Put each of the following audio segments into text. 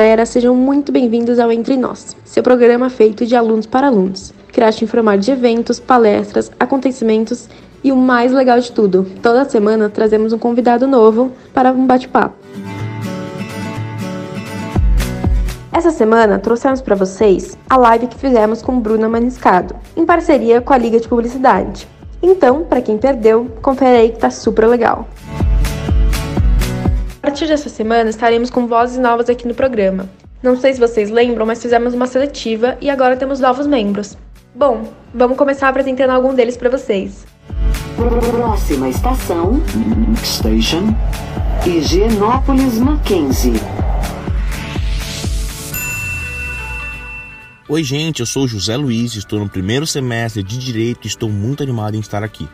Galera, sejam muito bem-vindos ao Entre Nós, seu programa feito de alunos para alunos, irá te informar de eventos, palestras, acontecimentos e o mais legal de tudo, toda semana trazemos um convidado novo para um bate-papo. Essa semana trouxemos para vocês a live que fizemos com Bruna Maniscado, em parceria com a Liga de Publicidade. Então, para quem perdeu, confere aí que tá super legal. A partir dessa semana estaremos com vozes novas aqui no programa. Não sei se vocês lembram, mas fizemos uma seletiva e agora temos novos membros. Bom, vamos começar apresentando algum deles para vocês. Próxima estação. Station. Higienópolis Mackenzie. Oi, gente, eu sou José Luiz, estou no primeiro semestre de Direito e estou muito animado em estar aqui.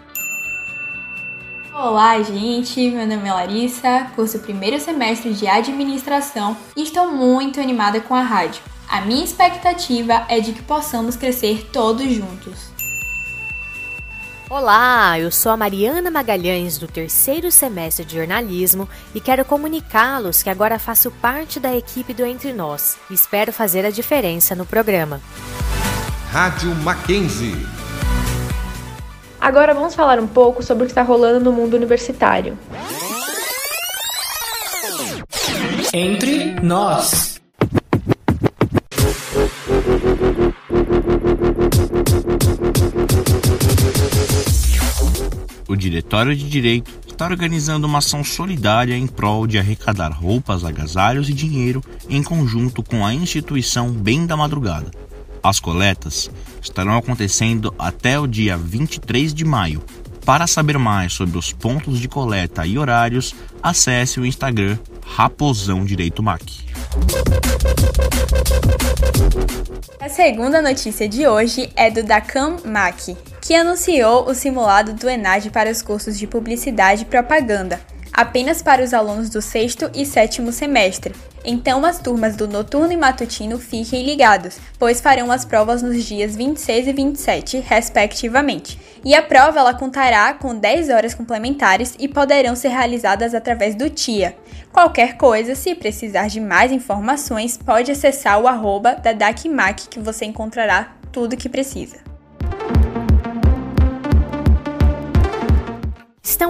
Olá, gente! Meu nome é Larissa, curso primeiro semestre de Administração e estou muito animada com a rádio. A minha expectativa é de que possamos crescer todos juntos. Olá, eu sou a Mariana Magalhães do terceiro semestre de jornalismo e quero comunicá-los que agora faço parte da equipe do Entre Nós e espero fazer a diferença no programa. Rádio Mackenzie. Agora vamos falar um pouco sobre o que está rolando no mundo universitário. Entre nós. O Diretório de Direito está organizando uma ação solidária em prol de arrecadar roupas, agasalhos e dinheiro em conjunto com a instituição Bem da Madrugada. As coletas estarão acontecendo até o dia 23 de maio. Para saber mais sobre os pontos de coleta e horários, acesse o Instagram Raposão Direito Mac. A segunda notícia de hoje é do Dacam Mac, que anunciou o simulado do ENAD para os cursos de Publicidade e Propaganda, apenas para os alunos do sexto e sétimo semestre. Então as turmas do noturno e matutino fiquem ligados, pois farão as provas nos dias 26 e 27, respectivamente. E a prova ela contará com 10 horas complementares e poderão ser realizadas através do TIA. Qualquer coisa, se precisar de mais informações, pode acessar o arroba da DACMAC que você encontrará tudo o que precisa.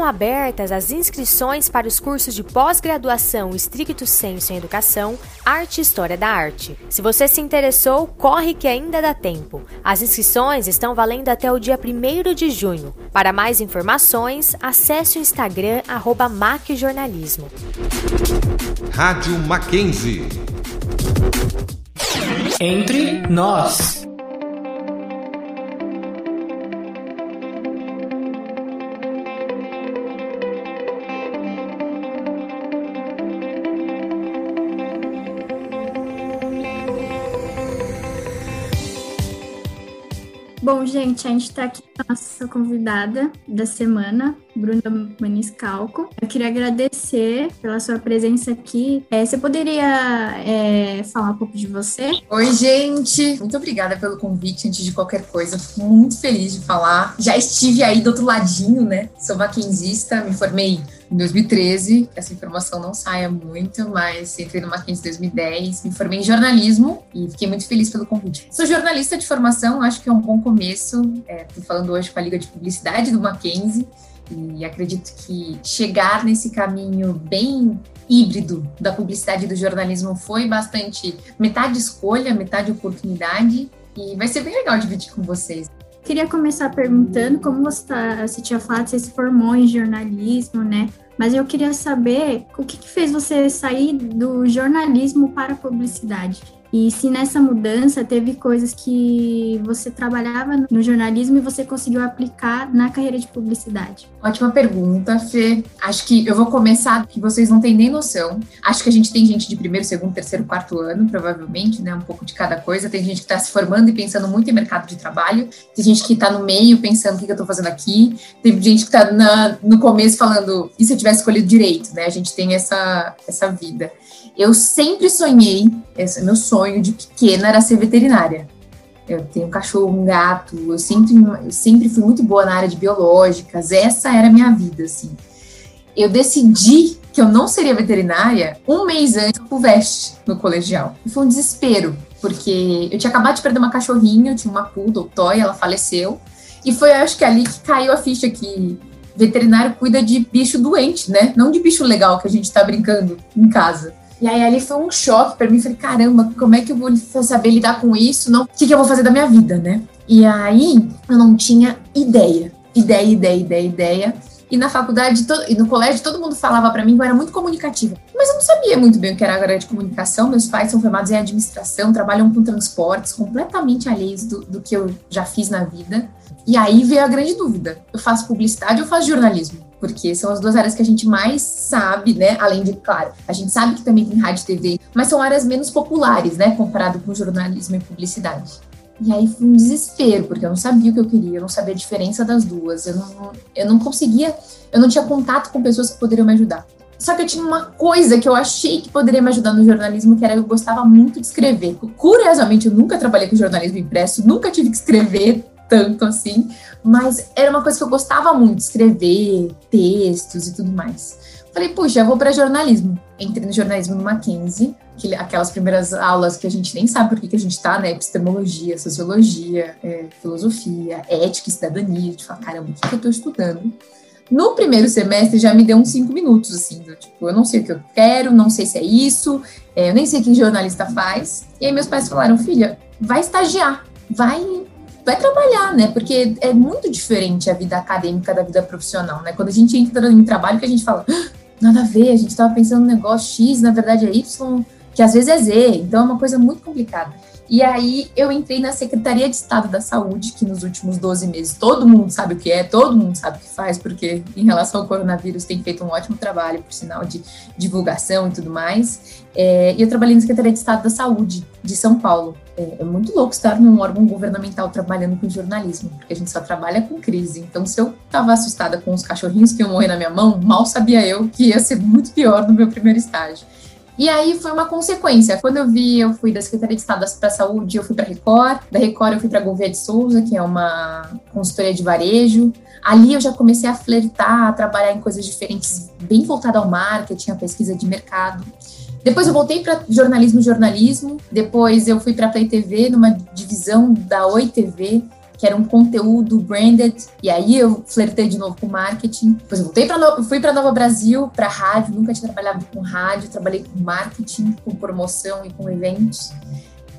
Abertas as inscrições para os cursos de pós-graduação Estricto Senso em Educação, Arte e História da Arte. Se você se interessou, corre que ainda dá tempo. As inscrições estão valendo até o dia 1 de junho. Para mais informações, acesse o Instagram arroba MacJornalismo. Rádio Mackenzie. Entre nós. Bom, gente, a gente está aqui com a nossa convidada da semana, Bruna Maniscalco. Eu queria agradecer pela sua presença aqui. É, você poderia é, falar um pouco de você? Oi, gente! Muito obrigada pelo convite. Antes de qualquer coisa, fico muito feliz de falar. Já estive aí do outro ladinho, né? Sou maquinzista, me formei em 2013. Essa informação não saia muito, mas entrei no Mackenzie em 2010. Me formei em jornalismo e fiquei muito feliz pelo convite. Sou jornalista de formação, acho que é um bom começo. Estou é, falando hoje com a Liga de Publicidade do Mackenzie e acredito que chegar nesse caminho bem híbrido da publicidade e do jornalismo foi bastante metade escolha, metade oportunidade e vai ser bem legal dividir com vocês. Queria começar perguntando como você, tá, você tinha falado, você se formou em jornalismo, né? Mas eu queria saber o que, que fez você sair do jornalismo para a publicidade. E se nessa mudança teve coisas que você trabalhava no jornalismo e você conseguiu aplicar na carreira de publicidade? Ótima pergunta, Fê. Acho que eu vou começar que vocês não têm nem noção. Acho que a gente tem gente de primeiro, segundo, terceiro, quarto ano, provavelmente, né? Um pouco de cada coisa. Tem gente que está se formando e pensando muito em mercado de trabalho. Tem gente que está no meio pensando o que, que eu estou fazendo aqui. Tem gente que está no começo falando, e se eu tivesse escolhido direito, né? A gente tem essa, essa vida. Eu sempre sonhei, esse é meu sonho de pequena era ser veterinária. Eu tenho um cachorro, um gato, eu sempre, eu sempre fui muito boa na área de biológicas, essa era a minha vida, assim. Eu decidi que eu não seria veterinária um mês antes do veste no colegial. E foi um desespero, porque eu tinha acabado de perder uma cachorrinha, eu tinha uma poodle, Toy, ela faleceu. E foi, acho que ali que caiu a ficha que veterinário cuida de bicho doente, né? Não de bicho legal que a gente tá brincando em casa. E aí ali foi um choque para mim. Falei, caramba, como é que eu vou saber lidar com isso? Não, o que, que eu vou fazer da minha vida, né? E aí eu não tinha ideia. Ideia, ideia, ideia, ideia. E na faculdade e no colégio todo mundo falava para mim que eu era muito comunicativa. Mas eu não sabia muito bem o que era a área de comunicação. Meus pais são formados em administração, trabalham com transportes, completamente alheios do, do que eu já fiz na vida. E aí veio a grande dúvida: eu faço publicidade ou faço jornalismo? Porque são as duas áreas que a gente mais sabe, né? Além de, claro, a gente sabe que também tem rádio e TV, mas são áreas menos populares, né? Comparado com jornalismo e publicidade. E aí foi um desespero, porque eu não sabia o que eu queria, eu não sabia a diferença das duas, eu não, eu não conseguia, eu não tinha contato com pessoas que poderiam me ajudar. Só que eu tinha uma coisa que eu achei que poderia me ajudar no jornalismo, que era eu gostava muito de escrever. Curiosamente, eu nunca trabalhei com jornalismo impresso, nunca tive que escrever tanto assim, mas era uma coisa que eu gostava muito, escrever textos e tudo mais. Falei, puxa, eu vou para jornalismo. Entrei no jornalismo no Mackenzie, aquelas primeiras aulas que a gente nem sabe por que, que a gente está, né? Epistemologia, sociologia, é, filosofia, ética, cidadania. A gente fala, caramba, o que, que eu estou estudando? No primeiro semestre já me deu uns cinco minutos, assim, do, tipo, eu não sei o que eu quero, não sei se é isso, é, eu nem sei o que jornalista faz. E aí meus pais falaram, filha, vai estagiar, vai vai trabalhar, né? Porque é muito diferente a vida acadêmica da vida profissional, né? Quando a gente entra em trabalho, que a gente fala, ah, nada a ver, a gente estava pensando no negócio X, na verdade é Y, que às vezes é Z, então é uma coisa muito complicada. E aí eu entrei na Secretaria de Estado da Saúde, que nos últimos 12 meses todo mundo sabe o que é, todo mundo sabe o que faz, porque em relação ao coronavírus tem feito um ótimo trabalho, por sinal de divulgação e tudo mais. É, e eu trabalhei na Secretaria de Estado da Saúde de São Paulo. É, é, muito louco estar num órgão governamental trabalhando com jornalismo, porque a gente só trabalha com crise. Então, se eu estava assustada com os cachorrinhos que iam morrer na minha mão, mal sabia eu que ia ser muito pior no meu primeiro estágio. E aí foi uma consequência. Quando eu vi, eu fui da Secretaria de Estado para a Saúde, eu fui para Record. Da Record eu fui para a Gouveia de Souza, que é uma consultoria de varejo. Ali eu já comecei a flertar, a trabalhar em coisas diferentes, bem voltada ao marketing, a pesquisa de mercado. Depois eu voltei para jornalismo, jornalismo. Depois eu fui para Play TV, numa divisão da Oi TV, que era um conteúdo branded, e aí eu flertei de novo com marketing. Depois eu voltei para fui para Nova Brasil, para rádio, nunca tinha trabalhado com rádio, trabalhei com marketing, com promoção e com eventos.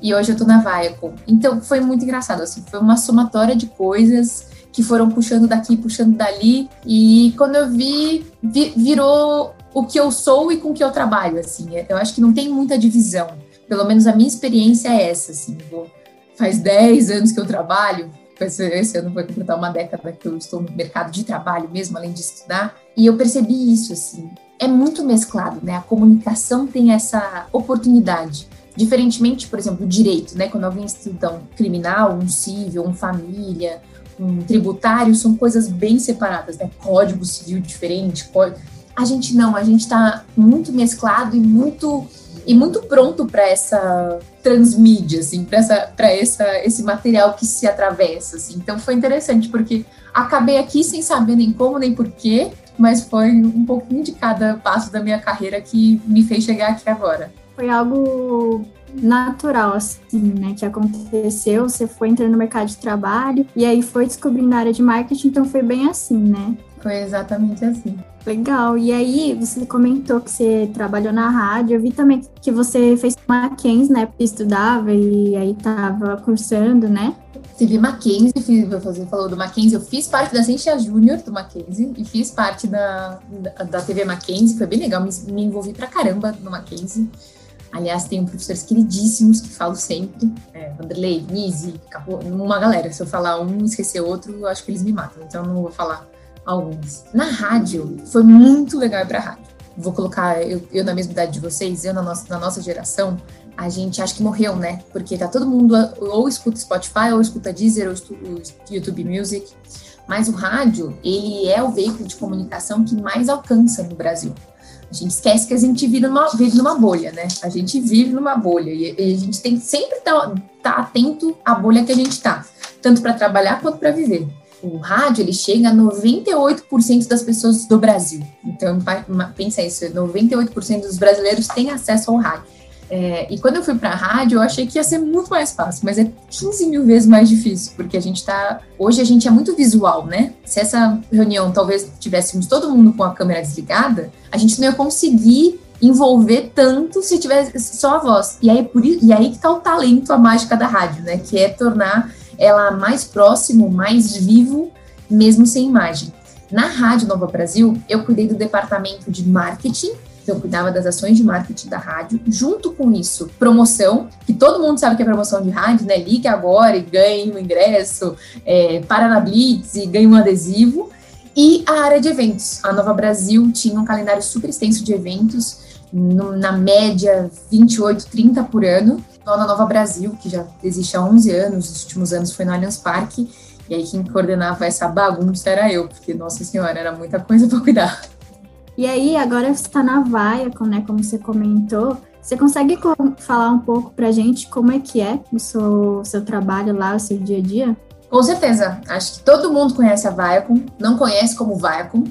E hoje eu tô na Viacom. Então foi muito engraçado, assim, foi uma somatória de coisas que foram puxando daqui, puxando dali, e quando eu vi, vi virou o que eu sou e com o que eu trabalho, assim. Eu acho que não tem muita divisão. Pelo menos a minha experiência é essa, assim. Vou, faz 10 anos que eu trabalho, esse ano vai completar uma década que eu estou no mercado de trabalho mesmo, além de estudar, e eu percebi isso, assim, é muito mesclado, né? A comunicação tem essa oportunidade. Diferentemente, por exemplo, do direito, né? Quando alguém estuda um criminal, um civil, um família, um tributário, são coisas bem separadas, né? Código civil diferente, código... A gente não, a gente está muito mesclado e muito e muito pronto para essa transmídia, assim, para essa, para essa, esse material que se atravessa, assim. Então foi interessante porque acabei aqui sem saber nem como nem porquê, mas foi um pouquinho de cada passo da minha carreira que me fez chegar aqui agora. Foi algo natural, assim, né, que aconteceu, você foi entrando no mercado de trabalho e aí foi descobrindo a área de marketing, então foi bem assim, né? Foi exatamente assim. Legal. E aí, você comentou que você trabalhou na rádio. Eu vi também que você fez Mackenzie, né? Estudava e aí tava cursando, né? Tive Mackenzie, fiz, você falou do Mackenzie, eu fiz parte da Ciência Júnior do Mackenzie e fiz parte da, da, da TV Mackenzie, foi bem legal, me, me envolvi pra caramba no Mackenzie. Aliás, tenho professores queridíssimos que falo sempre, é, Vanderlei, Nise, uma galera. Se eu falar um e esquecer outro, acho que eles me matam, então não vou falar alguns. Na rádio, foi muito legal pra rádio. Vou colocar eu, eu na mesma idade de vocês, eu na nossa, na nossa geração, a gente acha que morreu, né? Porque tá todo mundo ou escuta Spotify, ou escuta Deezer, ou YouTube Music. Mas o rádio, ele é o veículo de comunicação que mais alcança no Brasil. A gente esquece que a gente vive numa, vive numa bolha, né? A gente vive numa bolha e, e a gente tem que sempre estar tá, tá atento à bolha que a gente está, tanto para trabalhar quanto para viver. O rádio ele chega a 98% das pessoas do Brasil. Então pensa isso, 98% dos brasileiros têm acesso ao rádio. É, e quando eu fui para a rádio, eu achei que ia ser muito mais fácil, mas é 15 mil vezes mais difícil, porque a gente tá. Hoje a gente é muito visual, né? Se essa reunião talvez tivéssemos todo mundo com a câmera desligada, a gente não ia conseguir envolver tanto se tivesse só a voz. E aí, por, e aí que tá o talento, a mágica da rádio, né? Que é tornar ela mais próximo, mais vivo, mesmo sem imagem. Na Rádio Nova Brasil, eu cuidei do departamento de marketing então, eu cuidava das ações de marketing da rádio. Junto com isso, promoção, que todo mundo sabe que é promoção de rádio, né? Ligue agora e ganhe um ingresso, é, para na Blitz e ganhe um adesivo. E a área de eventos. A Nova Brasil tinha um calendário super extenso de eventos, na média 28, 30 por ano. Então, a Nova Brasil, que já existe há 11 anos, nos últimos anos foi no Allianz Parque, e aí quem coordenava essa bagunça era eu, porque, nossa senhora, era muita coisa para cuidar. E aí, agora você está na vaia, né, como você comentou. Você consegue falar um pouco para a gente como é que é o seu, seu trabalho lá, o seu dia a dia? Com certeza. Acho que todo mundo conhece a Viacom, não conhece como Viacom.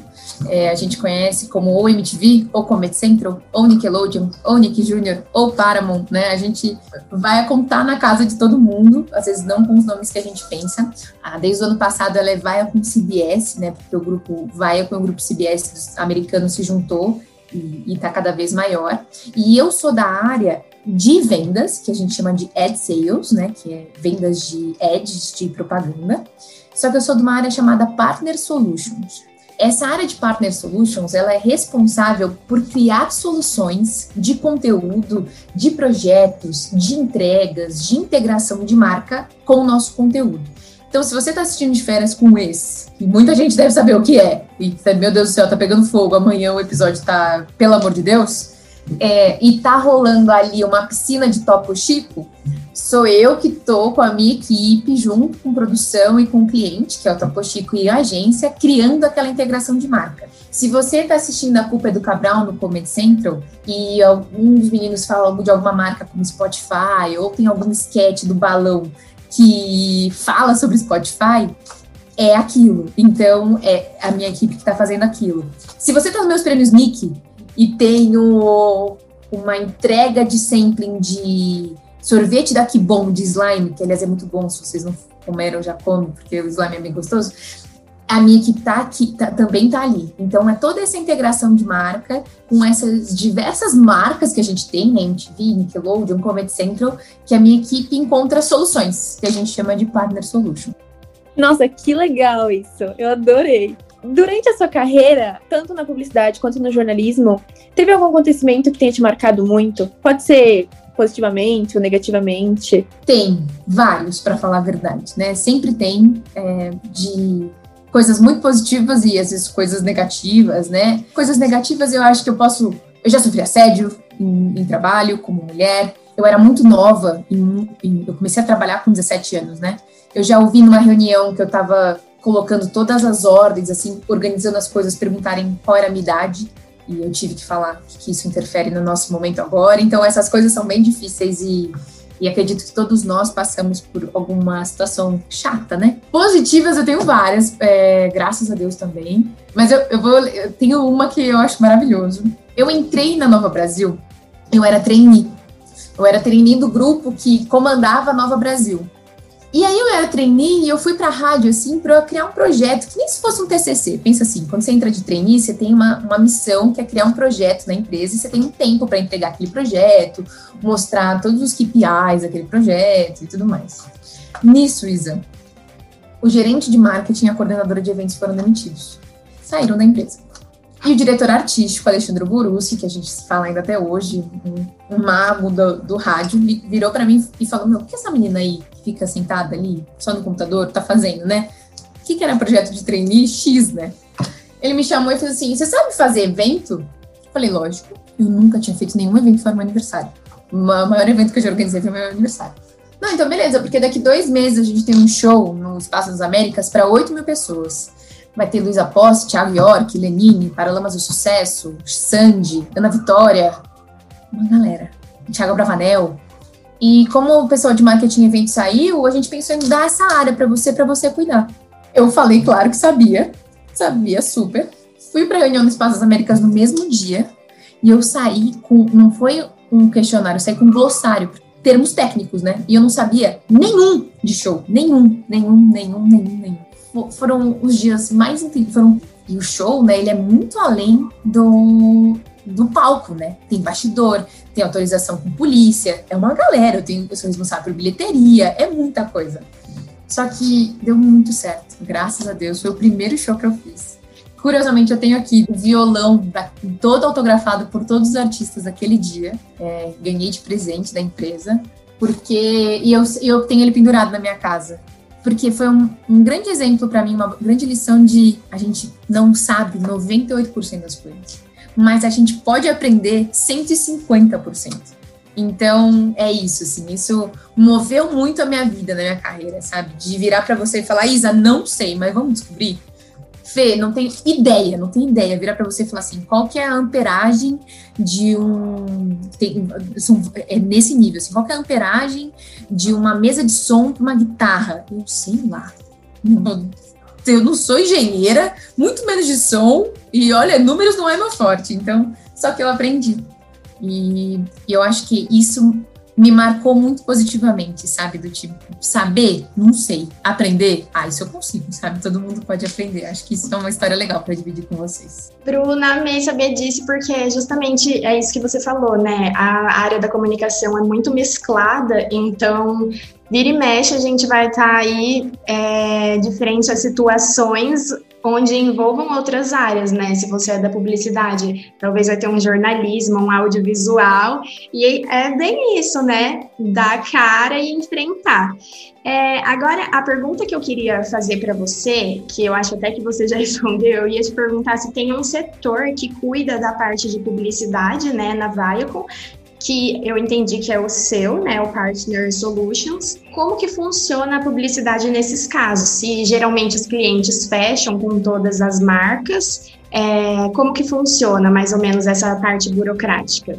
É, a gente conhece como ou MTV, ou Comedy Central, ou Nickelodeon, ou Nick Jr., ou Paramount, né? A gente vai contar na casa de todo mundo, às vezes não com os nomes que a gente pensa. Ah, desde o ano passado ela é Viacom CBS, né? Porque o grupo Viacom o grupo CBS dos americanos se juntou e está cada vez maior. E eu sou da área de vendas, que a gente chama de ad sales, né, que é vendas de ads de propaganda. Só que eu sou de uma área chamada Partner Solutions. Essa área de Partner Solutions, ela é responsável por criar soluções de conteúdo, de projetos, de entregas, de integração de marca com o nosso conteúdo. Então, se você está assistindo de férias com esse, e muita gente deve saber o que é, e meu Deus do céu, tá pegando fogo, amanhã o episódio tá, pelo amor de Deus, é, e tá rolando ali uma piscina de Topo Chico, sou eu que tô com a minha equipe, junto com produção e com o cliente, que é o Topo Chico e a agência, criando aquela integração de marca. Se você está assistindo A Culpa é do Cabral no Comedy Central e algum dos meninos fala de alguma marca como Spotify ou tem algum sketch do balão que fala sobre Spotify, é aquilo. Então, é a minha equipe que está fazendo aquilo. Se você está nos meus prêmios Nick, e tenho uma entrega de sampling de sorvete da Bom de slime, que aliás é muito bom, se vocês não comeram, já comem, porque o slime é bem gostoso. A minha equipe tá aqui, tá, também tá ali. Então é toda essa integração de marca com essas diversas marcas que a gente tem, né, MTV, Nickelodeon, Comedy Central, que a minha equipe encontra soluções, que a gente chama de Partner Solution. Nossa, que legal isso! Eu adorei. Durante a sua carreira, tanto na publicidade quanto no jornalismo, teve algum acontecimento que tenha te marcado muito? Pode ser positivamente ou negativamente? Tem, vários, para falar a verdade, né? Sempre tem é, de coisas muito positivas e às vezes coisas negativas, né? Coisas negativas eu acho que eu posso. Eu já sofri assédio em, em trabalho como mulher. Eu era muito nova, em, em, eu comecei a trabalhar com 17 anos, né? Eu já ouvi numa reunião que eu estava colocando todas as ordens, assim, organizando as coisas, perguntarem qual era a minha idade. E eu tive que falar que isso interfere no nosso momento agora. Então, essas coisas são bem difíceis e, e acredito que todos nós passamos por alguma situação chata, né? Positivas eu tenho várias, é, graças a Deus também. Mas eu, eu, vou, eu tenho uma que eu acho maravilhoso. Eu entrei na Nova Brasil, eu era trainee. Eu era trainee do grupo que comandava a Nova Brasil. E aí eu era trainee e eu fui a rádio, assim, para criar um projeto, que nem se fosse um TCC. Pensa assim, quando você entra de trainee, você tem uma, uma missão que é criar um projeto na empresa e você tem um tempo para entregar aquele projeto, mostrar todos os KPIs daquele projeto e tudo mais. Nisso, Isa, o gerente de marketing e a coordenadora de eventos foram demitidos. Saíram da empresa. E o diretor artístico, Alexandre Borussi, que a gente fala ainda até hoje, um, um mago do, do rádio, virou para mim e falou: Meu, o que essa menina aí fica sentada ali, só no computador, tá fazendo, né? O que, que era projeto de trainee X, né? Ele me chamou e falou assim: Você sabe fazer evento? Eu falei: Lógico. Eu nunca tinha feito nenhum evento fora meu aniversário. O maior evento que eu já organizei foi meu aniversário. Não, então beleza, porque daqui dois meses a gente tem um show no Espaço das Américas para 8 mil pessoas. Vai ter Luísa Posse, Thiago York, Lenine, Paralamas do Sucesso, Sandy, Ana Vitória, uma galera. Thiago Bravanel. E como o pessoal de marketing evento saiu, a gente pensou em dar essa área para você, para você cuidar. Eu falei, claro que sabia, sabia super. Fui para a reunião do Espaço das Américas no mesmo dia e eu saí com, não foi um questionário, eu saí com um glossário, termos técnicos, né? E eu não sabia nenhum de show, nenhum, nenhum, nenhum, nenhum, nenhum. Foram os dias mais incríveis, foram e o show, né, ele é muito além do, do palco, né? Tem bastidor, tem autorização com polícia, é uma galera, eu, tenho, eu sou responsável por bilheteria, é muita coisa. Só que deu muito certo, graças a Deus, foi o primeiro show que eu fiz. Curiosamente, eu tenho aqui o violão todo autografado por todos os artistas daquele dia. É, ganhei de presente da empresa. Porque. E eu, eu tenho ele pendurado na minha casa. Porque foi um, um grande exemplo para mim, uma grande lição de a gente não sabe 98% das coisas. Mas a gente pode aprender 150%. Então, é isso, assim, isso moveu muito a minha vida, na minha carreira, sabe? De virar para você e falar, Isa, não sei, mas vamos descobrir. Fê, não tem ideia, não tem ideia. Virar para você e falar assim, qual que é a amperagem de um... Tem, é nesse nível, assim, qual que é a amperagem de uma mesa de som para uma guitarra? Eu sei lá. Eu não sou engenheira, muito menos de som, e olha, números não é meu forte, então, só que eu aprendi. E, e eu acho que isso me marcou muito positivamente, sabe? Do tipo, saber, não sei. Aprender, ah, isso eu consigo, sabe? Todo mundo pode aprender. Acho que isso é uma história legal para dividir com vocês. Bruna, amei saber disso, porque justamente é isso que você falou, né? A área da comunicação é muito mesclada, então vira e mexe a gente vai estar tá aí é, de frente a situações onde envolvam outras áreas, né? Se você é da publicidade, talvez vai ter um jornalismo, um audiovisual, e é bem isso, né? Dar cara e enfrentar. É, agora, a pergunta que eu queria fazer para você, que eu acho até que você já respondeu, eu ia te perguntar se tem um setor que cuida da parte de publicidade, né, na Viacom, que eu entendi que é o seu, né, o Partner Solutions. Como que funciona a publicidade nesses casos? Se geralmente os clientes fecham com todas as marcas, é, como que funciona mais ou menos essa parte burocrática?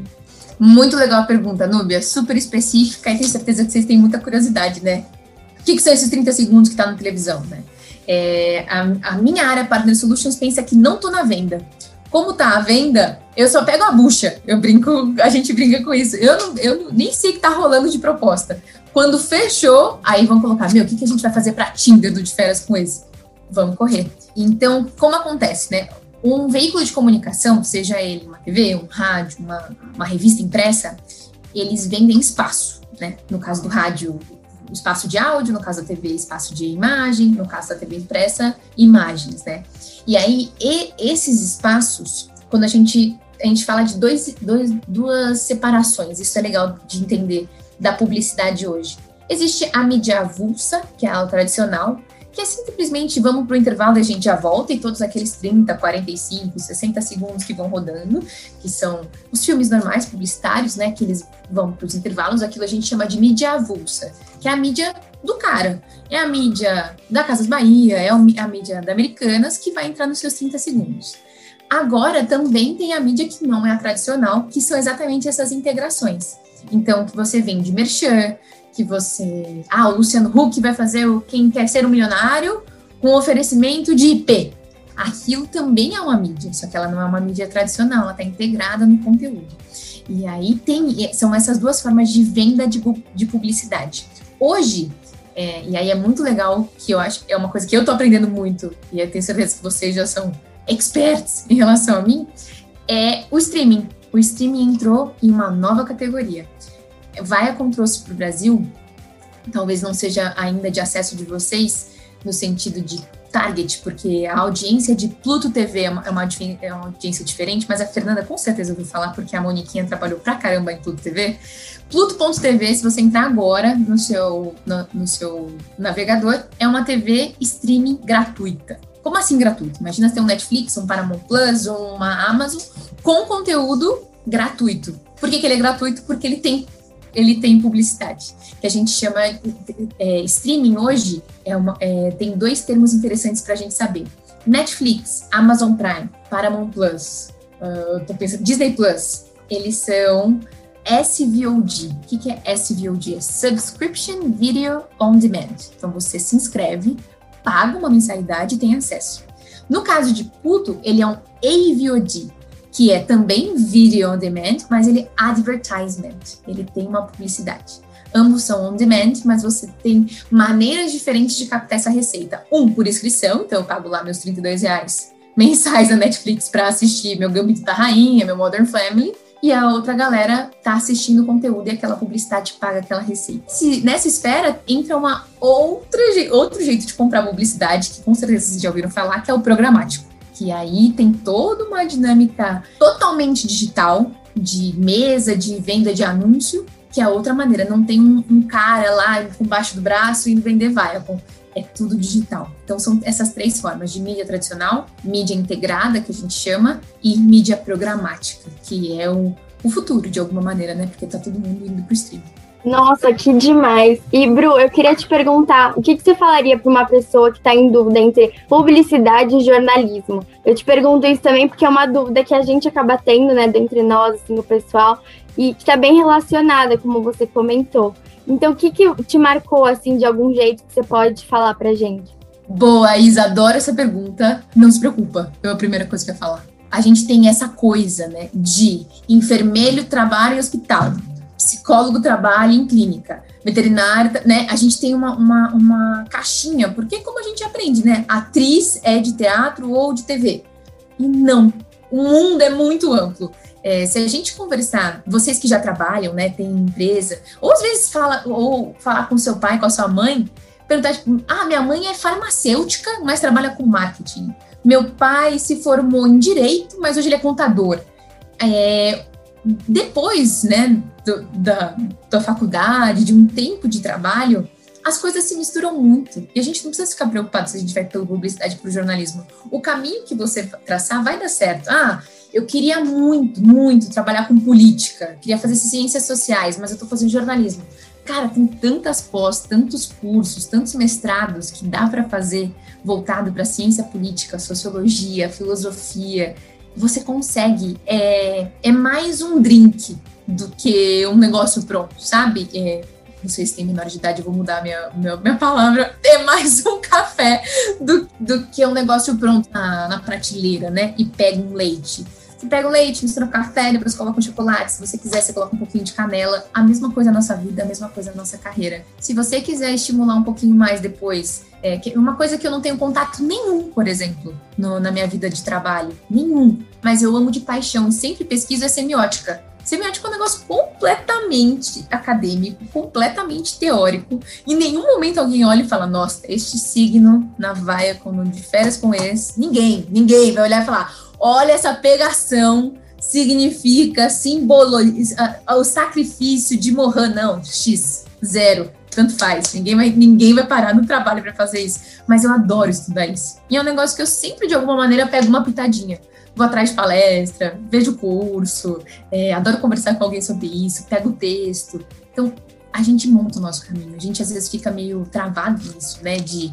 Muito legal a pergunta, Núbia, super específica e tenho certeza que vocês têm muita curiosidade, né? O que, que são esses 30 segundos que está na televisão, né? É, a, a, minha área Partner Solutions pensa que não estou na venda, como tá à venda, eu só pego a bucha. Eu brinco, a gente brinca com isso. Eu, não, eu nem sei que tá rolando de proposta. Quando fechou, aí vão colocar, meu, o que, que a gente vai fazer para Tinder do de férias com esse? Vamos correr. Então, como acontece, né? Um veículo de comunicação, seja ele uma TV, um rádio, uma, uma revista impressa, eles vendem espaço, né? No caso do rádio, espaço de áudio, no caso da TV, espaço de imagem, no caso da TV impressa, imagens, né? E aí, e esses espaços, quando a gente, a gente fala de dois, dois, duas separações, isso é legal de entender da publicidade hoje. Existe a mídia avulsa, que é a tradicional, que é simplesmente vamos para o intervalo e a gente já volta, e todos aqueles 30, 45, 60 segundos que vão rodando, que são os filmes normais publicitários, né? Que eles vão para os intervalos, aquilo a gente chama de mídia avulsa, que é a mídia do cara. É a mídia da Casas Bahia, é a mídia da Americanas que vai entrar nos seus 30 segundos. Agora também tem a mídia que não é a tradicional, que são exatamente essas integrações. Então, que você vende merchan, que você. Ah, o Luciano Huck vai fazer o Quem Quer Ser um Milionário com oferecimento de IP. Aquilo também é uma mídia, só que ela não é uma mídia tradicional, ela está integrada no conteúdo. E aí tem, são essas duas formas de venda de, de publicidade. Hoje, é, e aí é muito legal, que eu acho é uma coisa que eu tô aprendendo muito, e eu tenho certeza que vocês já são experts em relação a mim, é o streaming. O streaming entrou em uma nova categoria. Viacom trouxe para o Brasil, talvez não seja ainda de acesso de vocês, no sentido de target, porque a audiência de Pluto TV é uma, é uma, é uma audiência diferente, mas a Fernanda com certeza ouviu falar, porque a Moniquinha trabalhou pra caramba em Pluto TV. Pluto.tv, se você entrar agora no seu, no, no seu navegador, é uma TV streaming gratuita. Como assim gratuito? Imagina ter um Netflix, um Paramount Plus ou uma Amazon com conteúdo gratuito. Por que, que ele é gratuito? Porque ele tem ele tem publicidade, que a gente chama é, streaming hoje é uma, é, tem dois termos interessantes para a gente saber. Netflix, Amazon Prime, Paramount Plus, uh, pensando, Disney Plus, eles são SVOD. O que, que é SVOD? É Subscription Video On Demand. Então você se inscreve, paga uma mensalidade e tem acesso. No caso de Pluto, ele é um AVOD, que é também Video On Demand, mas ele é Advertisement. Ele tem uma publicidade. Ambos são on demand, mas você tem maneiras diferentes de captar essa receita. Um, por inscrição, então eu pago lá meus 32 reais mensais na Netflix para assistir meu Gambito da Rainha, meu Modern Family e a outra galera tá assistindo o conteúdo e aquela publicidade paga aquela receita. Se, nessa esfera entra uma outra, outro jeito de comprar publicidade, que com certeza vocês já ouviram falar, que é o programático. Que aí tem toda uma dinâmica totalmente digital, de mesa, de venda de anúncio, que é a outra maneira. Não tem um, um cara lá com baixo do braço indo vender Viacom é tudo digital. Então são essas três formas de mídia tradicional, mídia integrada, que a gente chama, e mídia programática, que é o, o futuro, de alguma maneira, né? Porque tá todo mundo indo pro streaming. Nossa, que demais! E, Bru, eu queria te perguntar, o que, que você falaria para uma pessoa que está em dúvida entre publicidade e jornalismo? Eu te pergunto isso também porque é uma dúvida que a gente acaba tendo, né, dentre nós, assim, o pessoal, e que está bem relacionada, como você comentou. Então, o que, que te marcou, assim, de algum jeito que você pode falar pra gente? Boa, Isa, adoro essa pergunta. Não se preocupa, é a primeira coisa que eu ia falar. A gente tem essa coisa, né, de enfermeiro trabalha em hospital, psicólogo trabalha em clínica, veterinário, né? A gente tem uma, uma, uma caixinha, porque como a gente aprende, né? Atriz é de teatro ou de TV. E não, o mundo é muito amplo. É, se a gente conversar, vocês que já trabalham, né, tem empresa, ou às vezes fala, ou falar com seu pai, com a sua mãe, perguntar, tipo, ah, minha mãe é farmacêutica, mas trabalha com marketing. Meu pai se formou em direito, mas hoje ele é contador. É, depois, né, do, da, da faculdade, de um tempo de trabalho, as coisas se misturam muito. E a gente não precisa ficar preocupado se a gente vai pela publicidade para o jornalismo. O caminho que você traçar vai dar certo. Ah, eu queria muito, muito trabalhar com política, queria fazer ciências sociais, mas eu estou fazendo jornalismo. Cara, tem tantas pós, tantos cursos, tantos mestrados que dá para fazer voltado para ciência política, sociologia, filosofia. Você consegue. É, é mais um drink do que um negócio pronto, sabe? É, não sei se tem menor de idade, vou mudar minha, minha, minha palavra, é mais um café do, do que um negócio pronto na, na prateleira, né? E pega um leite. Você pega o leite, mistura o café, depois coloca um chocolate. Se você quiser, você coloca um pouquinho de canela. A mesma coisa na nossa vida, a mesma coisa na nossa carreira. Se você quiser estimular um pouquinho mais depois, é, uma coisa que eu não tenho contato nenhum, por exemplo, no, na minha vida de trabalho, nenhum. Mas eu amo de paixão e sempre pesquiso é semiótica. Semiótica é um negócio completamente acadêmico, completamente teórico. Em nenhum momento alguém olha e fala: Nossa, este signo na vaia, quando de férias com esse. Ninguém, ninguém vai olhar e falar: Olha essa pegação significa simboliza o sacrifício de morrer não x zero tanto faz. Ninguém vai ninguém vai parar no trabalho para fazer isso. Mas eu adoro estudar isso. E é um negócio que eu sempre de alguma maneira pego uma pitadinha vou atrás de palestra vejo curso é, adoro conversar com alguém sobre isso pego o texto então a gente monta o nosso caminho a gente às vezes fica meio travado nisso né de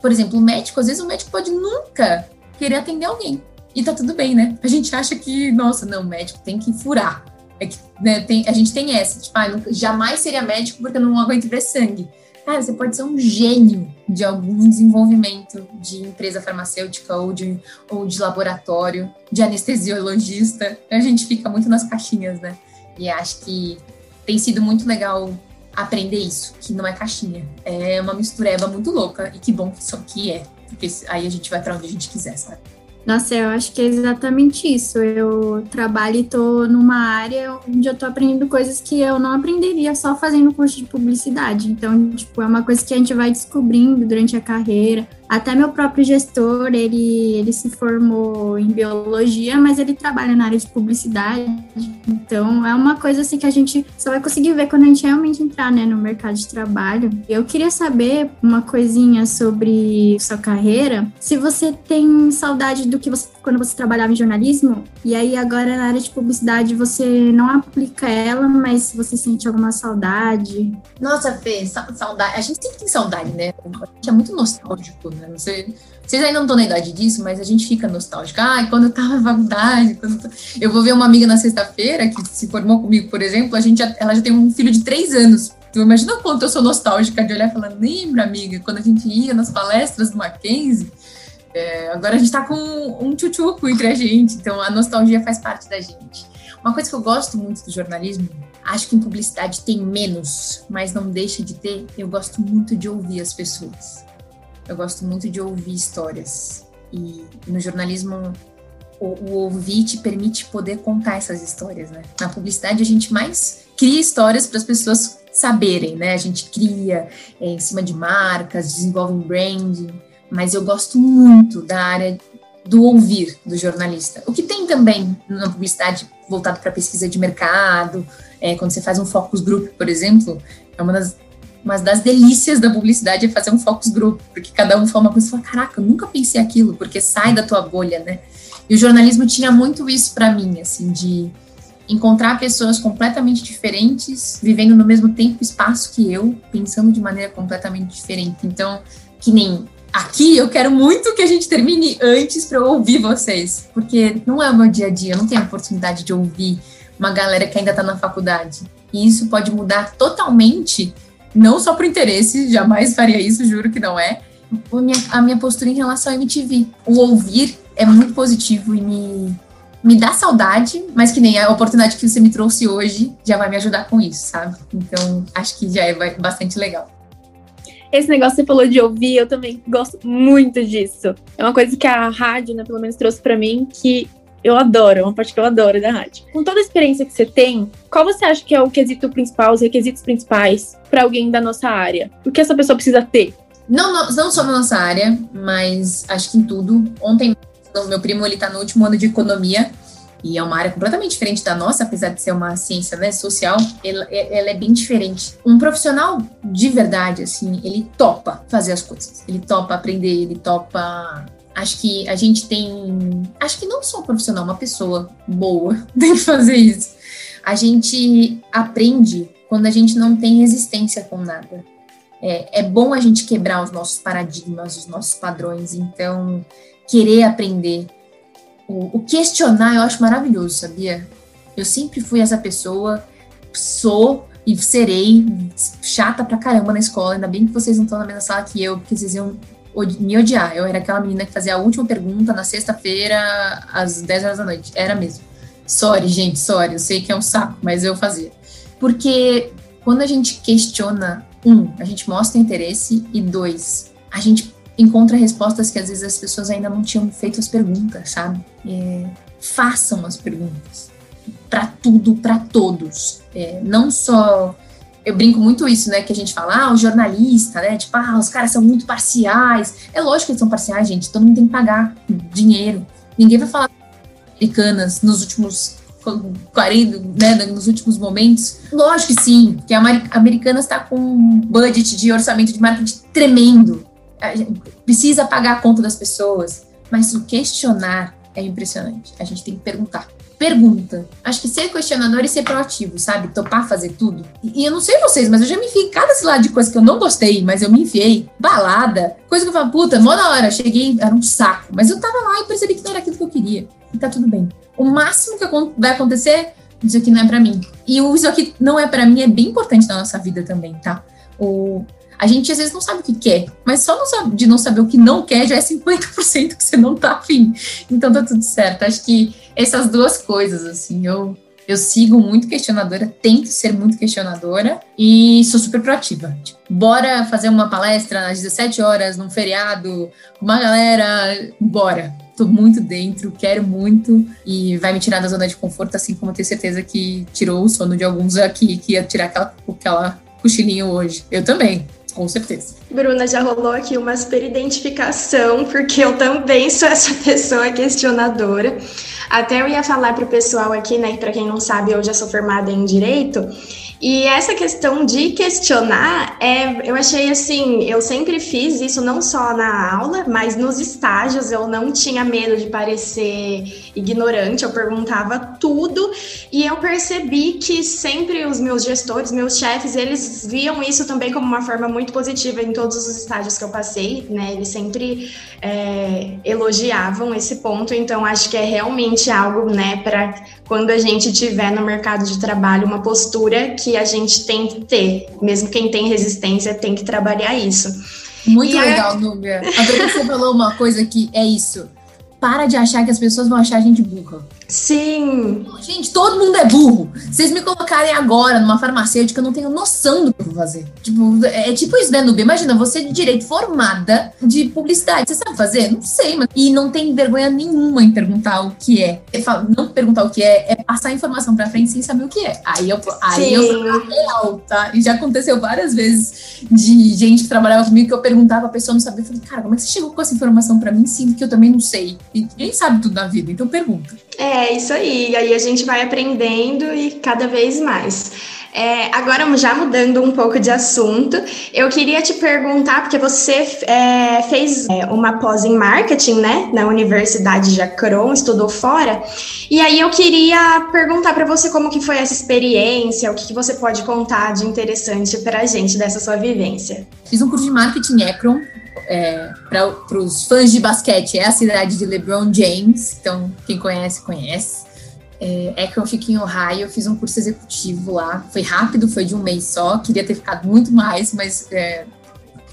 por exemplo o médico às vezes o médico pode nunca querer atender alguém e tá tudo bem, né? A gente acha que, nossa, não, médico tem que furar. É que, né, tem, a gente tem essa, tipo, ah, nunca, jamais seria médico porque eu não aguento ver sangue. Cara, você pode ser um gênio de algum desenvolvimento de empresa farmacêutica ou de, ou de laboratório, de anestesiologista. A gente fica muito nas caixinhas, né? E acho que tem sido muito legal aprender isso, que não é caixinha. É uma mistureba muito louca e que bom que, que é. Porque aí a gente vai para onde a gente quiser, sabe? Nossa, eu acho que é exatamente isso. Eu trabalho e tô numa área onde eu tô aprendendo coisas que eu não aprenderia só fazendo curso de publicidade. Então, tipo, é uma coisa que a gente vai descobrindo durante a carreira. Até meu próprio gestor, ele, ele se formou em biologia, mas ele trabalha na área de publicidade. Então, é uma coisa assim que a gente só vai conseguir ver quando a gente realmente entrar né, no mercado de trabalho. Eu queria saber uma coisinha sobre sua carreira. Se você tem saudade do que você quando você trabalhava em jornalismo, e aí agora na área de publicidade você não aplica ela, mas você sente alguma saudade? Nossa, Fê, saudade. A gente sempre tem saudade, né? A gente é muito nostálgico, né? Você, vocês ainda não estão na idade disso, mas a gente fica nostálgico. Ah, quando eu tava na faculdade, quando eu, vou ver uma amiga na sexta-feira que se formou comigo, por exemplo, a gente já, ela já tem um filho de três anos. Tu imagina o quanto eu sou nostálgica de olhar e falar, lembra, amiga, quando a gente ia nas palestras do Mackenzie? É, agora a gente tá com um tchutchuco entre a gente, então a nostalgia faz parte da gente. Uma coisa que eu gosto muito do jornalismo, acho que em publicidade tem menos, mas não deixa de ter, eu gosto muito de ouvir as pessoas. Eu gosto muito de ouvir histórias. E no jornalismo, o, o ouvir te permite poder contar essas histórias, né? Na publicidade, a gente mais cria histórias para as pessoas saberem, né? A gente cria é, em cima de marcas, desenvolve um branding mas eu gosto muito da área do ouvir do jornalista. O que tem também na publicidade voltado para pesquisa de mercado, é, quando você faz um focus group, por exemplo, é uma das, uma das delícias da publicidade é fazer um focus group, porque cada um fala uma coisa e fala, caraca, eu nunca pensei aquilo, porque sai da tua bolha, né? E o jornalismo tinha muito isso para mim, assim, de encontrar pessoas completamente diferentes, vivendo no mesmo tempo e espaço que eu, pensando de maneira completamente diferente. Então, que nem aqui eu quero muito que a gente termine antes para ouvir vocês, porque não é o meu dia a dia, eu não tenho a oportunidade de ouvir uma galera que ainda está na faculdade. E isso pode mudar totalmente, não só por interesse, jamais faria isso, juro que não é, a minha, a minha postura em relação à MTV. O ouvir é muito positivo e me, me dá saudade, mas que nem a oportunidade que você me trouxe hoje já vai me ajudar com isso, sabe? Então, acho que já é bastante legal. Esse negócio que você falou de ouvir, eu também gosto muito disso. É uma coisa que a rádio, né, pelo menos trouxe para mim, que eu adoro, é uma parte que eu adoro da rádio. Com toda a experiência que você tem, qual você acha que é o quesito principal, os requisitos principais para alguém da nossa área? O que essa pessoa precisa ter? Não, não, não só na nossa área, mas acho que em tudo. Ontem, meu primo, ele tá no último ano de economia e é uma área completamente diferente da nossa, apesar de ser uma ciência né, social, ela, ela, é bem diferente. Um profissional de verdade, assim, ele topa fazer as coisas, ele topa aprender, ele topa. Acho que a gente tem. Acho que não só um profissional, uma pessoa boa tem que fazer isso. A gente aprende quando a gente não tem resistência com nada. É, é bom a gente quebrar os nossos paradigmas, os nossos padrões, então querer aprender, o, o questionar eu acho maravilhoso, sabia? Eu sempre fui essa pessoa, sou e serei chata pra caramba na escola. Ainda bem que vocês não estão na mesma sala que eu, porque vocês iam me odiar. Eu era aquela menina que fazia a última pergunta na sexta-feira, às 10 horas da noite. Era mesmo. Sorry, gente, sorry. Eu sei que é um saco, mas eu fazia. Porque quando a gente questiona, um, a gente mostra interesse, e dois, a gente encontra respostas que às vezes as pessoas ainda não tinham feito as perguntas, sabe? É, façam as perguntas para tudo, para todos. É, não só. Eu brinco muito isso, né? Que a gente fala, ah, o jornalista, né? Tipo, ah, os caras são muito parciais. É lógico que eles são parciais, gente. Todo mundo tem que pagar dinheiro. Ninguém vai falar americanas nos últimos 40, né, nos últimos momentos? Lógico que sim, que a Americanas está com um budget de orçamento de marketing tremendo precisa pagar a conta das pessoas, mas o questionar é impressionante. A gente tem que perguntar. Pergunta. Acho que ser questionador e ser proativo, sabe? Topar fazer tudo. E, eu não sei vocês, mas eu já me enfiei cada lado de coisa que eu não gostei, mas eu me enfiei. Balada. Coisa que eu falo, puta, mó da hora. Cheguei, era um saco. Mas eu tava lá e percebi que não era aquilo que eu queria. E tá tudo bem. O máximo que vai acontecer, isso aqui não é para mim. E o isso aqui não é para mim é bem importante na nossa vida também, tá? O, a gente às vezes não sabe o que quer, mas só de não saber o que não quer já é 50% que você não tá afim. Então tá tudo certo. Acho que essas duas coisas, assim, eu, eu sigo muito questionadora, tento ser muito questionadora e sou super proativa. Tipo, bora fazer uma palestra às 17 horas num feriado, uma galera, bora. tô muito dentro, quero muito e vai me tirar da zona de conforto, assim como eu tenho certeza que tirou o sono de alguns aqui que ia tirar aquela, aquela cochilinho hoje. Eu também, com certeza. Bruna, já rolou aqui uma super identificação, porque eu também sou essa pessoa questionadora. Até eu ia falar para o pessoal aqui, né, para quem não sabe, eu já sou formada em Direito, e essa questão de questionar, é, eu achei assim, eu sempre fiz isso não só na aula, mas nos estágios eu não tinha medo de parecer ignorante, eu perguntava tudo. E eu percebi que sempre os meus gestores, meus chefes, eles viam isso também como uma forma muito positiva. Em todos os estágios que eu passei, né? Eles sempre é, elogiavam esse ponto, então acho que é realmente algo, né, para quando a gente tiver no mercado de trabalho uma postura que a gente tem que ter. Mesmo quem tem resistência tem que trabalhar isso. Muito e legal, a... Núbia. A você falou uma coisa que é isso. Para de achar que as pessoas vão achar a gente burra. Sim. Gente, todo mundo é burro. Vocês me colocarem agora numa farmacêutica, eu não tenho noção do que eu vou fazer. Tipo, é tipo isso, né, Nubia? Imagina, você de direito formada de publicidade. Você sabe fazer? Não sei, mas. E não tem vergonha nenhuma em perguntar o que é. Não perguntar o que é, é passar a informação pra frente sem saber o que é. Aí eu, aí eu sou real, tá? E já aconteceu várias vezes de gente que trabalhava comigo que eu perguntava, a pessoa não sabia. Eu falei, cara, como é que você chegou com essa informação pra mim? Sim, que eu também não sei. E ninguém sabe tudo na vida, então pergunta. É, isso aí. E aí a gente vai aprendendo e cada vez mais. É, agora, já mudando um pouco de assunto, eu queria te perguntar, porque você é, fez é, uma pós em marketing, né, na Universidade de Akron, estudou fora, e aí eu queria perguntar para você como que foi essa experiência, o que, que você pode contar de interessante para a gente dessa sua vivência. Fiz um curso de marketing em Akron, é, para os fãs de basquete, é a cidade de LeBron James, então quem conhece, conhece. É, é que eu fiquei em Ohio, fiz um curso executivo lá, foi rápido, foi de um mês só, queria ter ficado muito mais, mas é,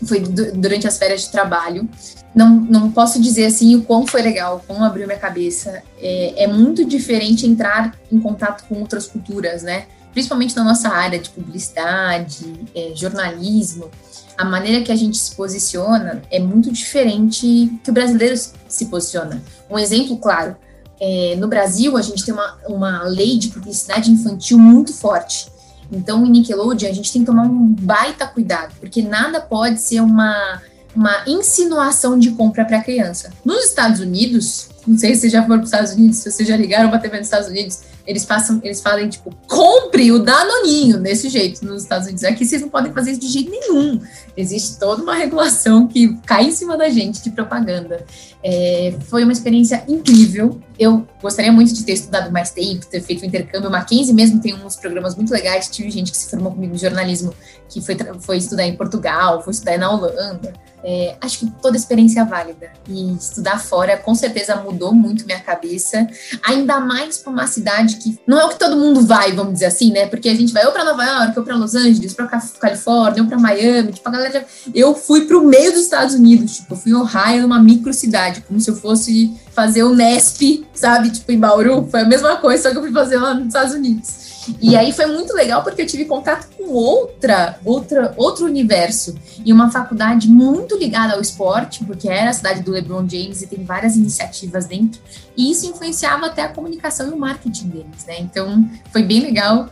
foi durante as férias de trabalho. Não, não posso dizer assim o quão foi legal, como abriu minha cabeça. É, é muito diferente entrar em contato com outras culturas, né? Principalmente na nossa área de publicidade, é, jornalismo a maneira que a gente se posiciona é muito diferente que o brasileiro se posiciona. Um exemplo claro, é, no Brasil a gente tem uma, uma lei de publicidade infantil muito forte. Então, em Nickelodeon, a gente tem que tomar um baita cuidado, porque nada pode ser uma, uma insinuação de compra para criança. Nos Estados Unidos, não sei se vocês já foram para os Estados Unidos, se vocês já ligaram para TV nos Estados Unidos, eles passam, eles falam, tipo, compre o Danoninho desse jeito nos Estados Unidos. Aqui vocês não podem fazer isso de jeito nenhum. Existe toda uma regulação que cai em cima da gente de propaganda. É, foi uma experiência incrível. Eu gostaria muito de ter estudado mais tempo, ter feito o intercâmbio. Mackenzie mesmo tem uns programas muito legais. Tive gente que se formou comigo em jornalismo, que foi, foi estudar em Portugal, foi estudar na Holanda. É, acho que toda experiência é válida. E estudar fora, com certeza, mudou muito minha cabeça. Ainda mais para uma cidade que não é o que todo mundo vai, vamos dizer assim, né? Porque a gente vai ou para Nova York, ou para Los Angeles, para Califórnia, ou para Miami. Tipo, a galera. Eu fui para o meio dos Estados Unidos. Tipo, eu fui em Ohio, numa micro cidade, como se eu fosse fazer o Nesp, sabe? Tipo, em Bauru. Foi a mesma coisa, só que eu fui fazer lá nos Estados Unidos. E aí foi muito legal porque eu tive contato com outra, outra, outro universo e uma faculdade muito ligada ao esporte, porque era a cidade do LeBron James e tem várias iniciativas dentro. E isso influenciava até a comunicação e o marketing deles, né? Então foi bem legal.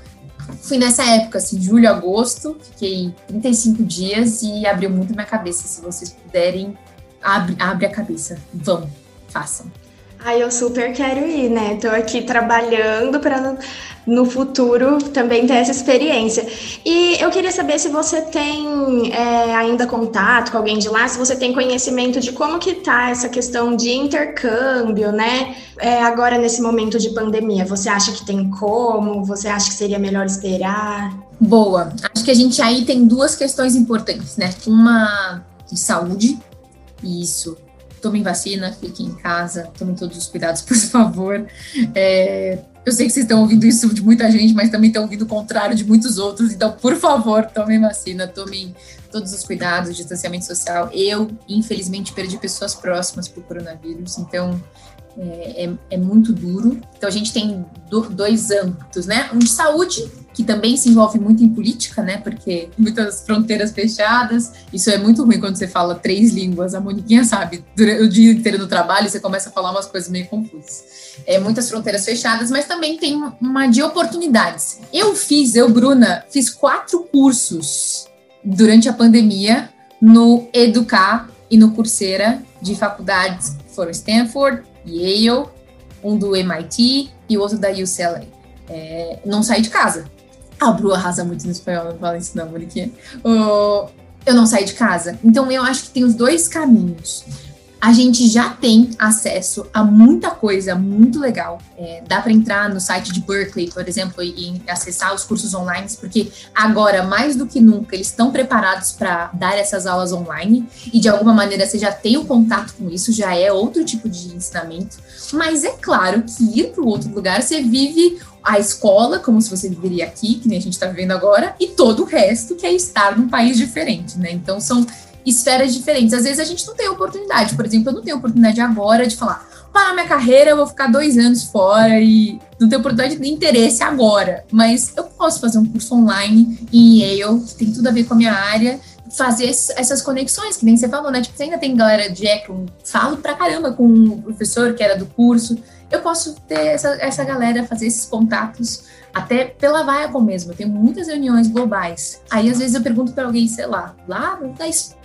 Fui nessa época, assim, julho, agosto, fiquei 35 dias e abriu muito minha cabeça. Se vocês puderem, abre, abre a cabeça. Vão, façam. Ai, eu super quero ir, né? Tô aqui trabalhando para no futuro também ter essa experiência. E eu queria saber se você tem é, ainda contato com alguém de lá, se você tem conhecimento de como que tá essa questão de intercâmbio, né? É, agora nesse momento de pandemia, você acha que tem como? Você acha que seria melhor esperar? Boa. Acho que a gente aí tem duas questões importantes, né? Uma de saúde, isso tomem vacina, fiquem em casa, tomem todos os cuidados, por favor. É, eu sei que vocês estão ouvindo isso de muita gente, mas também estão ouvindo o contrário de muitos outros. Então, por favor, tomem vacina, tomem todos os cuidados, distanciamento social. Eu, infelizmente, perdi pessoas próximas para o coronavírus, então é, é, é, muito duro. Então a gente tem do, dois âmbitos, né? Um de saúde, que também se envolve muito em política, né? Porque muitas fronteiras fechadas. Isso é muito ruim quando você fala três línguas. A Moniquinha sabe, durante o dia inteiro no trabalho, você começa a falar umas coisas meio confusas. É, muitas fronteiras fechadas, mas também tem uma de oportunidades. Eu fiz, eu, Bruna, fiz quatro cursos durante a pandemia no Educar e no Coursera de faculdades foram Stanford, Yale, um do MIT e outro da UCLA. É, não saí de casa. A Bru arrasa muito no espanhol, não fala isso não, Moniquinha. Uh, eu não saí de casa. Então eu acho que tem os dois caminhos a gente já tem acesso a muita coisa muito legal. É, dá para entrar no site de Berkeley, por exemplo, e, e, acessar os cursos online, porque agora, mais do que nunca, eles estão preparados para dar essas aulas online e de alguma maneira você já tem o contato com isso, já é outro tipo de ensinamento. Mas é claro que ir para outro lugar, você vive a escola, como se você viveria aqui, que nem a gente está vivendo agora, e todo o resto, que é estar num país diferente, né? Então são esferas diferentes. Às vezes a gente não tem oportunidade. Por exemplo, eu não tenho oportunidade agora de falar, para minha carreira, eu vou ficar dois anos fora e não tenho oportunidade de interesse agora. Mas eu posso fazer um curso online em Yale, que tem tudo a ver com a minha área, fazer essas conexões, que nem você falou, né? Tipo, você ainda tem galera de Econ, falo pra caramba com o professor que era do curso. Eu posso ter essa, essa galera, fazer esses contatos até pela Viacom mesmo. Eu tenho muitas reuniões globais. Aí, às vezes, eu pergunto para alguém, sei lá, lá da Espanha.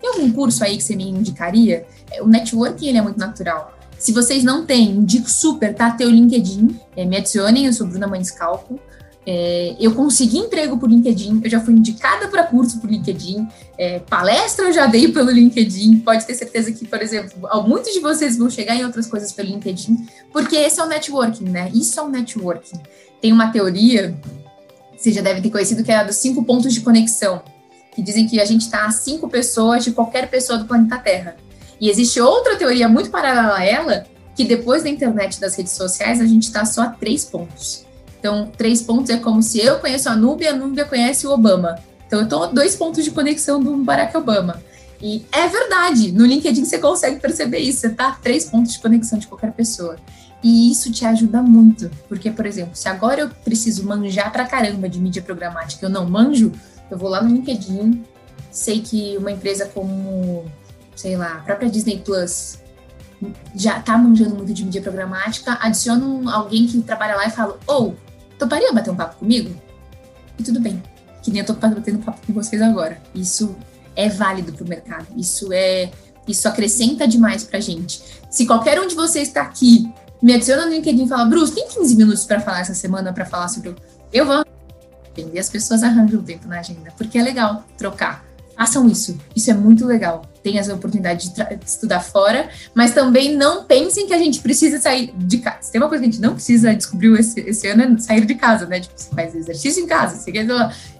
Tem algum curso aí que você me indicaria? É, o networking ele é muito natural. Se vocês não têm, indico super, tá? Ter o LinkedIn, é, me adicionem, eu sou Bruna Maniscalco. É, eu consegui emprego por LinkedIn, eu já fui indicada para curso por LinkedIn, é, palestra eu já dei pelo LinkedIn. Pode ter certeza que, por exemplo, muitos de vocês vão chegar em outras coisas pelo LinkedIn, porque esse é o networking, né? Isso é o networking. Tem uma teoria, você já deve ter conhecido, que é a dos cinco pontos de conexão que dizem que a gente está a cinco pessoas de qualquer pessoa do planeta Terra. E existe outra teoria muito paralela a ela, que depois da internet e das redes sociais, a gente está só a três pontos. Então, três pontos é como se eu conheço a Núbia a Núbia conhece o Obama. Então, eu estou a dois pontos de conexão do Barack Obama. E é verdade, no LinkedIn você consegue perceber isso, você está a três pontos de conexão de qualquer pessoa. E isso te ajuda muito, porque, por exemplo, se agora eu preciso manjar pra caramba de mídia programática, eu não manjo, eu vou lá no LinkedIn, sei que uma empresa como, sei lá, a própria Disney Plus já tá manjando muito de mídia programática, adiciono alguém que trabalha lá e falo, ou, oh, toparia bater um papo comigo? E tudo bem, que nem eu tô batendo papo com vocês agora. Isso é válido pro mercado, isso é, isso acrescenta demais pra gente. Se qualquer um de vocês está aqui, me adiciona no LinkedIn e fala, Bruce, tem 15 minutos para falar essa semana, para falar sobre o... Eu vou e as pessoas arranjam tempo na agenda, porque é legal trocar. Façam isso, isso é muito legal. Tem essa oportunidade de, de, estudar fora, mas também não pensem que a gente precisa sair de casa. Tem uma coisa que a gente não precisa descobrir esse, esse ano é sair de casa, né? Tipo, você faz exercício em casa, você quer,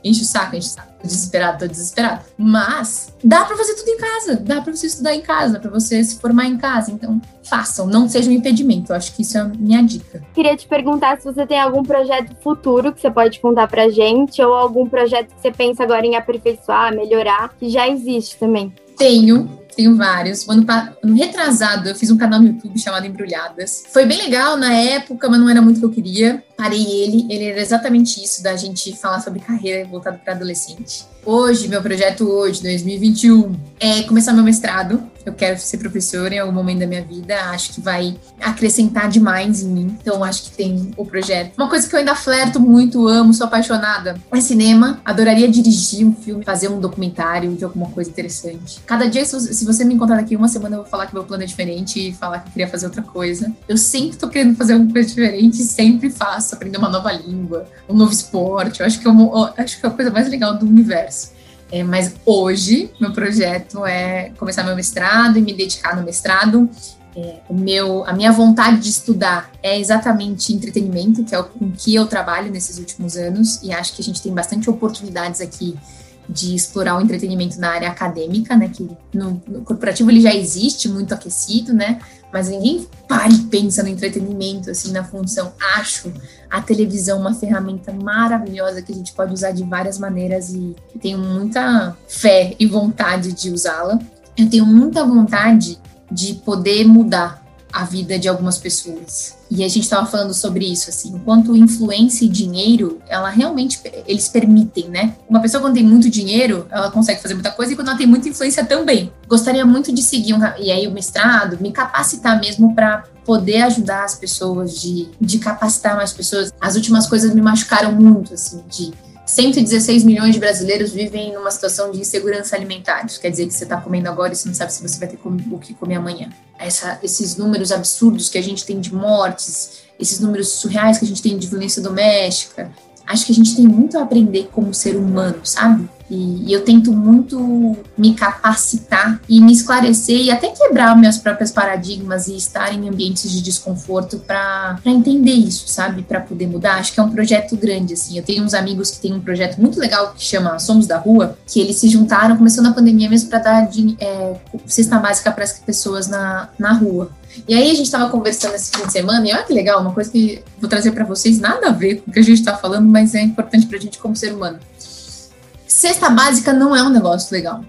enche o saco, enche o saco. Tô desesperado, tô desesperado. Mas dá para fazer tudo em casa, dá para você estudar em casa, para você se formar em casa. Então, façam, não seja um impedimento. Eu acho que isso é a minha dica. Queria te perguntar se você tem algum projeto futuro que você pode contar pra gente, ou algum projeto que você pensa agora em aperfeiçoar, melhorar, que já existe também. Tenho, tenho vários. Ano, ano retrasado, eu fiz um canal no YouTube chamado Embrulhadas. Foi bem legal na época, mas não era muito o que eu queria. Parei ele, ele era exatamente isso, da gente falar sobre carreira voltado para adolescente. Hoje, meu projeto hoje, 2021, é começar meu mestrado. Eu quero ser professora em algum momento da minha vida. Acho que vai acrescentar demais em mim. Então, acho que tem o projeto. Uma coisa que eu ainda flerto muito, amo, sou apaixonada, é cinema. Adoraria dirigir um filme, fazer um documentário de alguma coisa interessante. Cada dia, se você me encontrar daqui uma semana, eu vou falar que meu plano é diferente e falar que eu queria fazer outra coisa. Eu sempre tô querendo fazer alguma coisa diferente sempre faço, aprender uma nova língua, um novo esporte. Eu acho que, eu, eu acho que é a coisa mais legal do universo. É, mas hoje, meu projeto é começar meu mestrado e me dedicar no mestrado. É, o meu, a minha vontade de estudar é exatamente entretenimento, que é o com que eu trabalho nesses últimos anos, e acho que a gente tem bastante oportunidades aqui de explorar o entretenimento na área acadêmica, né? Que no, no corporativo ele já existe muito aquecido, né? Mas ninguém para e pensa no entretenimento, assim, na função. Acho a televisão uma ferramenta maravilhosa que a gente pode usar de várias maneiras e tenho muita fé e vontade de usá-la. Eu tenho muita vontade de poder mudar a vida de algumas pessoas. E a gente estava falando sobre isso, assim, enquanto influência e dinheiro, ela realmente, eles permitem, né? Uma pessoa quando tem muito dinheiro, ela consegue fazer muita coisa, e quando ela tem muita influência também. Gostaria muito de seguir, um, e aí o mestrado, me capacitar mesmo para poder ajudar as pessoas, de, de capacitar mais pessoas. As últimas coisas me machucaram muito, assim, de 116 milhões de brasileiros vivem numa situação de insegurança alimentar. Isso quer dizer que você está comendo agora e você não sabe se você vai ter o que comer amanhã. Essa, esses números absurdos que a gente tem de mortes, esses números surreais que a gente tem de violência doméstica. Acho que a gente tem muito a aprender como ser humano, sabe? E, eu tento muito me capacitar e me esclarecer e até quebrar meus próprios paradigmas e estar em ambientes de desconforto para entender isso, sabe? Para poder mudar. Acho que é um projeto grande, assim. Eu tenho uns amigos que têm um projeto muito legal que chama Somos da Rua, que eles se juntaram, começou na pandemia mesmo, para dar de, é, cesta básica para as pessoas na, na rua. E aí a gente estava conversando esse fim de semana, e olha que legal, uma coisa que vou trazer para vocês, nada a ver com o que a gente está falando, mas é importante para a gente como ser humano. Cesta básica não é um negócio legal.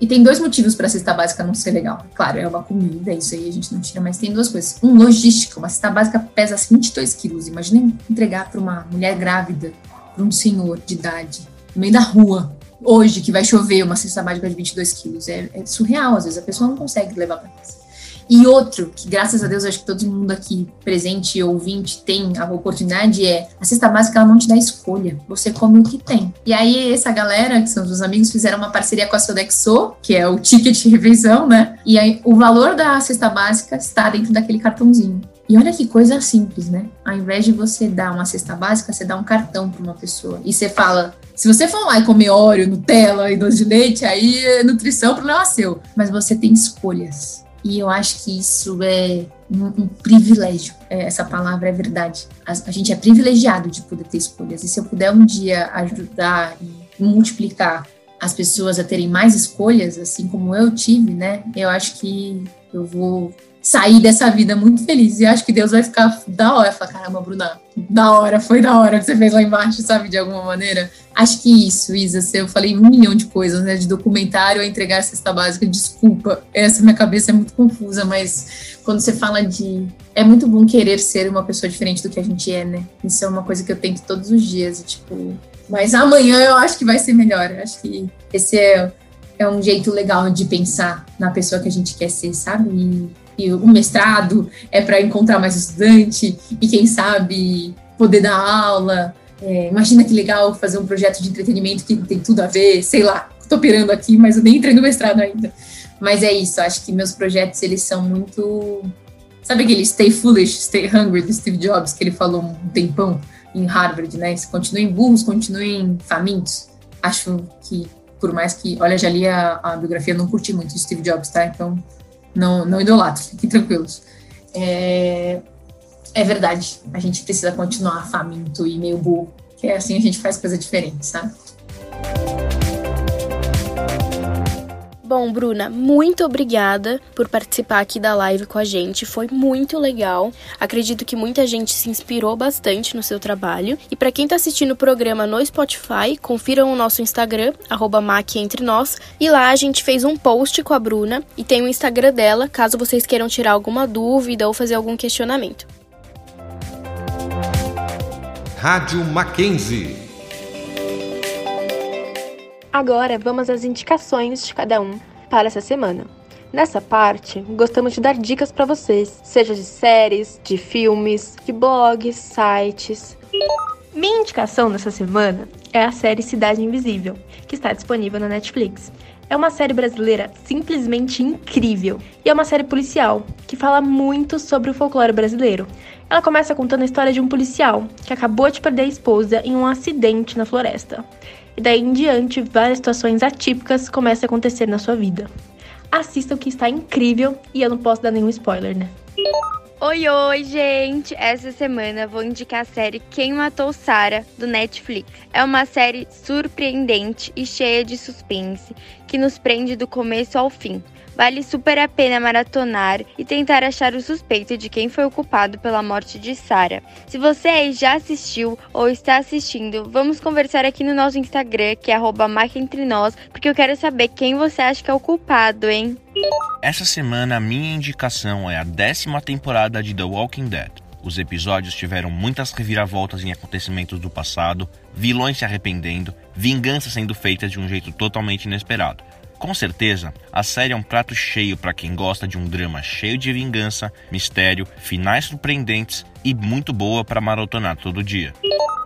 E tem dois motivos para cesta básica não ser legal. Claro, é uma comida, isso aí a gente não tira, mas tem duas coisas. Um, logística. Uma cesta básica pesa 22 quilos. Imagina entregar para uma mulher grávida, para um senhor de idade, no meio da rua, hoje, que vai chover, uma cesta básica de 22 quilos. É, é surreal, às vezes a pessoa não consegue levar para casa. E outro, que graças a Deus acho que todo mundo aqui presente e ouvinte tem a oportunidade, é a cesta básica ela não te dá escolha. Você come o que tem. E aí, essa galera, que são os amigos, fizeram uma parceria com a Sodexo, que é o ticket de refeição, né? E aí, o valor da cesta básica está dentro daquele cartãozinho. E olha que coisa simples, né? Ao invés de você dar uma cesta básica, você dá um cartão para uma pessoa. E você fala: se você for lá e comer óleo, Nutella e doce de leite, aí é nutrição, problema seu. Mas você tem escolhas. E eu acho que isso é um, um privilégio. É, essa palavra é verdade. A, a, gente é privilegiado de poder ter escolhas. E se eu puder um dia ajudar e multiplicar as pessoas a terem mais escolhas, assim como eu tive, né? Eu acho que eu vou sair dessa vida muito feliz. E acho que Deus vai ficar da hora. Falar, caramba, Bruna, da hora, foi da hora que você fez lá embaixo, sabe? De alguma maneira. Acho que isso, Isa, eu falei um milhão de coisas, né? De documentário a entregar a cesta básica. Desculpa, essa minha cabeça é muito confusa, mas quando você fala de. É muito bom querer ser uma pessoa diferente do que a gente é, né? Isso é uma coisa que eu tento todos os dias. Tipo, mas amanhã eu acho que vai ser melhor. Acho que esse é, é um jeito legal de pensar na pessoa que a gente quer ser, sabe? E e o mestrado é para encontrar mais estudante e quem sabe poder dar aula. É, imagina que legal fazer um projeto de entretenimento que tem tudo a ver, sei lá, tô pirando aqui, mas eu nem entrei no mestrado ainda. Mas é isso, acho que meus projetos eles são muito Sabe aquele Stay Foolish, Stay Hungry do Steve Jobs que ele falou um tempão em Harvard, né? Continuem burros, continuem famintos. Acho que por mais que, olha, já li a, a biografia, não curti muito Steve Jobs, tá? Então não, não idolatro, fiquem tranquilos. É, é verdade, a gente precisa continuar faminto e meio burro, que é assim a gente faz coisa diferente, sabe? Bom, Bruna, muito obrigada por participar aqui da live com a gente. Foi muito legal. Acredito que muita gente se inspirou bastante no seu trabalho. E para quem está assistindo o programa no Spotify, confiram o nosso Instagram, @macentre_nós, e lá a gente fez um post com a Bruna e tem o Instagram dela, caso vocês queiram tirar alguma dúvida ou fazer algum questionamento. Rádio Mackenzie Agora vamos às indicações de cada um para essa semana. Nessa parte, gostamos de dar dicas para vocês, seja de séries, de filmes, de blogs, sites. Minha indicação nessa semana é a série Cidade Invisível, que está disponível na Netflix. É uma série brasileira simplesmente incrível e é uma série policial que fala muito sobre o folclore brasileiro. Ela começa contando a história de um policial que acabou de perder a esposa em um acidente na floresta. E daí em diante, várias situações atípicas começam a acontecer na sua vida. Assista o que está incrível e eu não posso dar nenhum spoiler, né? Oi, oi, gente! Essa semana vou indicar a série Quem Matou Sarah, do Netflix. É uma série surpreendente e cheia de suspense que nos prende do começo ao fim. Vale super a pena maratonar e tentar achar o suspeito de quem foi o culpado pela morte de Sarah. Se você aí já assistiu ou está assistindo, vamos conversar aqui no nosso Instagram, que é @marcaentrenós, porque eu quero saber quem você acha que é o culpado, hein? Essa semana a minha indicação é a décima temporada de The Walking Dead. Os episódios tiveram muitas reviravoltas em acontecimentos do passado, vilões se arrependendo, vingança sendo feita de um jeito totalmente inesperado. Com certeza, a série é um prato cheio para quem gosta de um drama cheio de vingança, mistério, finais surpreendentes e muito boa para maratonar todo dia.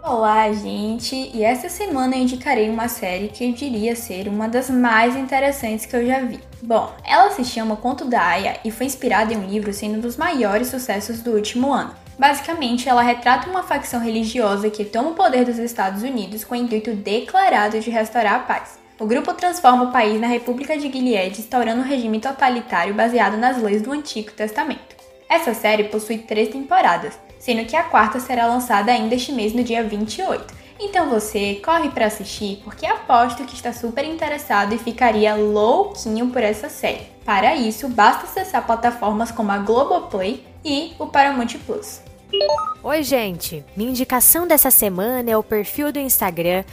Olá, gente! E essa semana eu indicarei uma série que eu diria ser uma das mais interessantes que eu já vi. Bom, ela se chama Conto da Aya e foi inspirada em um livro sendo um dos maiores sucessos do último ano. Basicamente, ela retrata uma facção religiosa que toma o poder dos Estados Unidos com o intuito declarado de restaurar a paz. O grupo transforma o país na República de Gilead, instaurando um regime totalitário baseado nas leis do Antigo Testamento. Essa série possui três temporadas, sendo que a quarta será lançada ainda este mês no dia 28. Então você corre para assistir porque aposto que está super interessado e ficaria louquinho por essa série. Para isso, basta acessar plataformas como a Globoplay e o Paramount Plus. Oi, gente! Minha indicação dessa semana é o perfil do Instagram,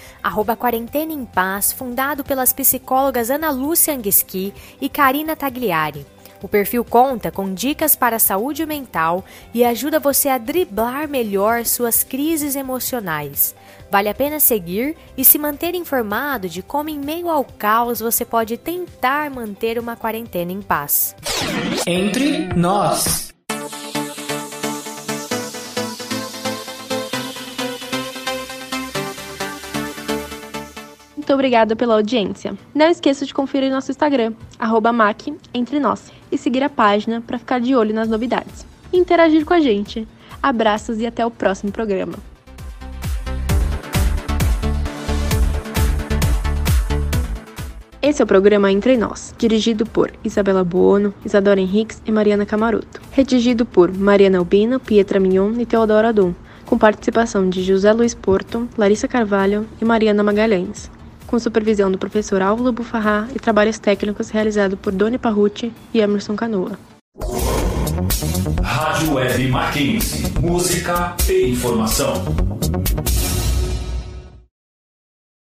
Quarentena em Paz, fundado pelas psicólogas Ana Lúcia Anguisqui e Karina Tagliari. O perfil conta com dicas para a saúde mental e ajuda você a driblar melhor suas crises emocionais. Vale a pena seguir e se manter informado de como, em meio ao caos, você pode tentar manter uma quarentena em paz. Entre nós. Obrigada pela audiência. Não esqueça de conferir nosso Instagram, arroba Entre Nós, e seguir a página para ficar de olho nas novidades. E interagir com a gente. Abraços e até o próximo programa. Esse é o programa Entre Nós, dirigido por Isabela Buono, Isadora Henriques e Mariana Camaroto. Redigido por Mariana Albino, Pietra Mignon e Teodoro Adum, com participação de José Luiz Porto, Larissa Carvalho e Mariana Magalhães com supervisão do professor Álvaro Bufarrá e trabalhos técnicos realizados por Doni Parrucci e Emerson Canoa. Rádio Web. Música e informação.